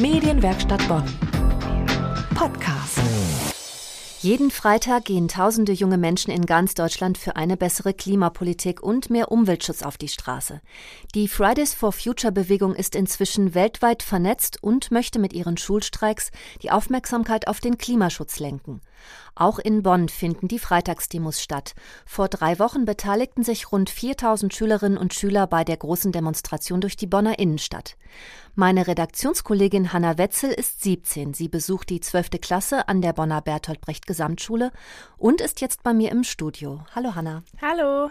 Medienwerkstatt Bonn. Podcast. Jeden Freitag gehen tausende junge Menschen in ganz Deutschland für eine bessere Klimapolitik und mehr Umweltschutz auf die Straße. Die Fridays for Future Bewegung ist inzwischen weltweit vernetzt und möchte mit ihren Schulstreiks die Aufmerksamkeit auf den Klimaschutz lenken. Auch in Bonn finden die Freitagsdemos statt. Vor drei Wochen beteiligten sich rund 4000 Schülerinnen und Schüler bei der großen Demonstration durch die Bonner Innenstadt. Meine Redaktionskollegin Hanna Wetzel ist 17. Sie besucht die 12. Klasse an der Bonner Bertolt Brecht Gesamtschule und ist jetzt bei mir im Studio. Hallo Hanna. Hallo.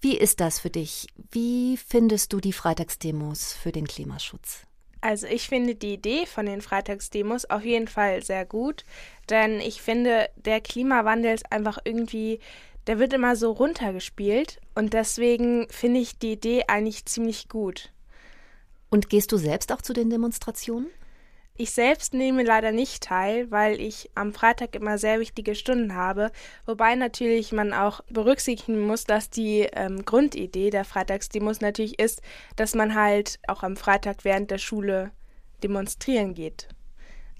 Wie ist das für dich? Wie findest du die Freitagsdemos für den Klimaschutz? Also ich finde die Idee von den Freitagsdemos auf jeden Fall sehr gut, denn ich finde, der Klimawandel ist einfach irgendwie, der wird immer so runtergespielt und deswegen finde ich die Idee eigentlich ziemlich gut. Und gehst du selbst auch zu den Demonstrationen? Ich selbst nehme leider nicht teil, weil ich am Freitag immer sehr wichtige Stunden habe, wobei natürlich man auch berücksichtigen muss, dass die ähm, Grundidee der Freitagsdemos natürlich ist, dass man halt auch am Freitag während der Schule demonstrieren geht.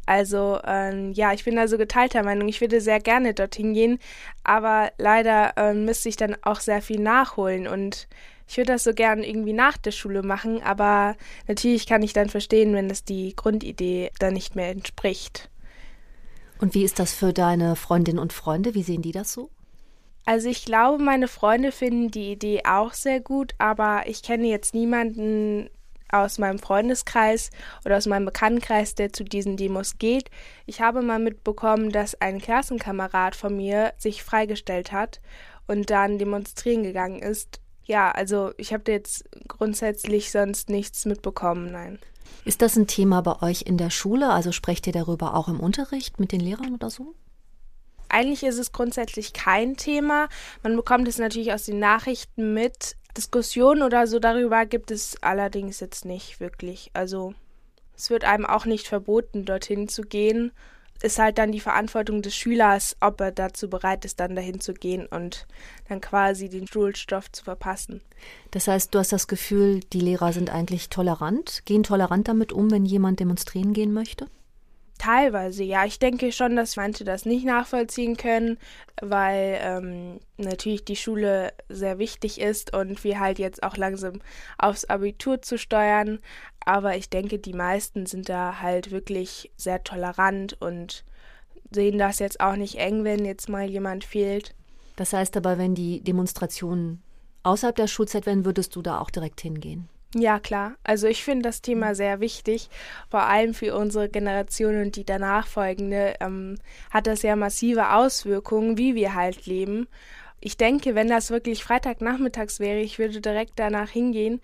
Also ähm, ja, ich bin da so geteilter Meinung. Ich würde sehr gerne dorthin gehen, aber leider ähm, müsste ich dann auch sehr viel nachholen und ich würde das so gern irgendwie nach der Schule machen, aber natürlich kann ich dann verstehen, wenn es die Grundidee dann nicht mehr entspricht. Und wie ist das für deine Freundinnen und Freunde? Wie sehen die das so? Also ich glaube, meine Freunde finden die Idee auch sehr gut, aber ich kenne jetzt niemanden aus meinem Freundeskreis oder aus meinem Bekanntenkreis, der zu diesen Demos geht. Ich habe mal mitbekommen, dass ein Klassenkamerad von mir sich freigestellt hat und dann demonstrieren gegangen ist ja, also ich habe jetzt grundsätzlich sonst nichts mitbekommen, nein. Ist das ein Thema bei euch in der Schule? Also sprecht ihr darüber auch im Unterricht mit den Lehrern oder so? Eigentlich ist es grundsätzlich kein Thema. Man bekommt es natürlich aus den Nachrichten mit. Diskussionen oder so darüber gibt es allerdings jetzt nicht wirklich. Also es wird einem auch nicht verboten, dorthin zu gehen ist halt dann die Verantwortung des Schülers, ob er dazu bereit ist, dann dahin zu gehen und dann quasi den Schulstoff zu verpassen. Das heißt, du hast das Gefühl, die Lehrer sind eigentlich tolerant, gehen tolerant damit um, wenn jemand demonstrieren gehen möchte? Teilweise, ja. Ich denke schon, dass manche das nicht nachvollziehen können, weil ähm, natürlich die Schule sehr wichtig ist und wir halt jetzt auch langsam aufs Abitur zu steuern. Aber ich denke, die meisten sind da halt wirklich sehr tolerant und sehen das jetzt auch nicht eng, wenn jetzt mal jemand fehlt. Das heißt aber, wenn die Demonstrationen außerhalb der Schulzeit wären, würdest du da auch direkt hingehen? Ja, klar. Also ich finde das Thema sehr wichtig, vor allem für unsere Generation und die danach folgende ähm, hat das ja massive Auswirkungen, wie wir halt leben. Ich denke, wenn das wirklich Freitagnachmittags wäre, ich würde direkt danach hingehen.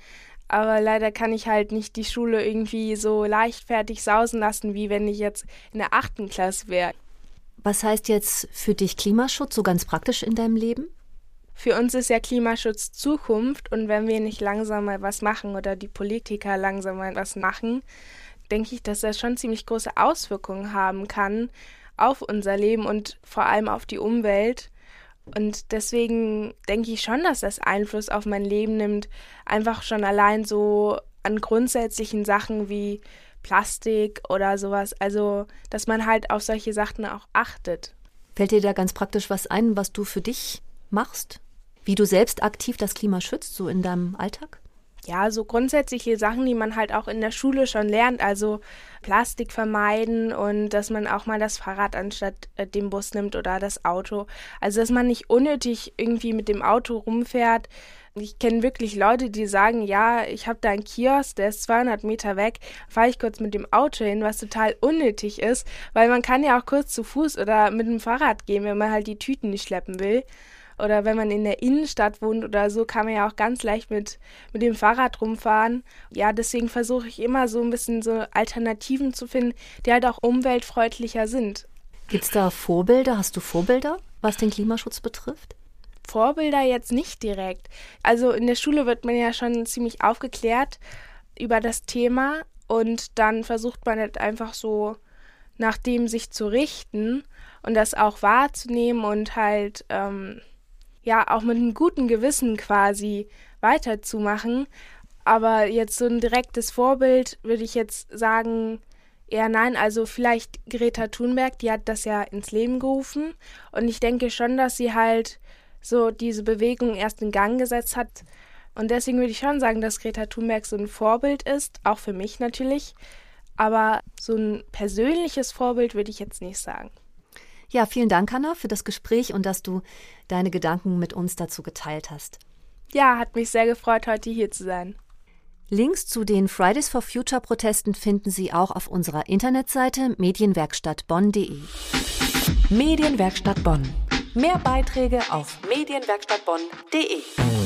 Aber leider kann ich halt nicht die Schule irgendwie so leichtfertig sausen lassen, wie wenn ich jetzt in der achten Klasse wäre. Was heißt jetzt für dich Klimaschutz so ganz praktisch in deinem Leben? Für uns ist ja Klimaschutz Zukunft und wenn wir nicht langsam mal was machen oder die Politiker langsam mal was machen, denke ich, dass das schon ziemlich große Auswirkungen haben kann auf unser Leben und vor allem auf die Umwelt. Und deswegen denke ich schon, dass das Einfluss auf mein Leben nimmt, einfach schon allein so an grundsätzlichen Sachen wie Plastik oder sowas. Also, dass man halt auf solche Sachen auch achtet. Fällt dir da ganz praktisch was ein, was du für dich machst? Wie du selbst aktiv das Klima schützt, so in deinem Alltag? Ja, so grundsätzliche Sachen, die man halt auch in der Schule schon lernt, also Plastik vermeiden und dass man auch mal das Fahrrad anstatt äh, dem Bus nimmt oder das Auto. Also dass man nicht unnötig irgendwie mit dem Auto rumfährt. Ich kenne wirklich Leute, die sagen, ja, ich habe da einen Kiosk, der ist 200 Meter weg, fahre ich kurz mit dem Auto hin, was total unnötig ist, weil man kann ja auch kurz zu Fuß oder mit dem Fahrrad gehen, wenn man halt die Tüten nicht schleppen will. Oder wenn man in der Innenstadt wohnt oder so, kann man ja auch ganz leicht mit, mit dem Fahrrad rumfahren. Ja, deswegen versuche ich immer so ein bisschen so Alternativen zu finden, die halt auch umweltfreundlicher sind. Gibt es da Vorbilder? Hast du Vorbilder, was den Klimaschutz betrifft? Vorbilder jetzt nicht direkt. Also in der Schule wird man ja schon ziemlich aufgeklärt über das Thema und dann versucht man halt einfach so nach dem sich zu richten und das auch wahrzunehmen und halt ähm, ja auch mit einem guten Gewissen quasi weiterzumachen. Aber jetzt so ein direktes Vorbild würde ich jetzt sagen, Ja, nein, also vielleicht Greta Thunberg, die hat das ja ins Leben gerufen. Und ich denke schon, dass sie halt so diese Bewegung erst in Gang gesetzt hat. Und deswegen würde ich schon sagen, dass Greta Thunberg so ein Vorbild ist, auch für mich natürlich. Aber so ein persönliches Vorbild würde ich jetzt nicht sagen. Ja, vielen Dank, Hanna, für das Gespräch und dass du deine Gedanken mit uns dazu geteilt hast. Ja, hat mich sehr gefreut, heute hier zu sein. Links zu den Fridays for Future Protesten finden Sie auch auf unserer Internetseite medienwerkstattbonn.de. Medienwerkstatt Bonn. Mehr Beiträge auf medienwerkstattbonn.de.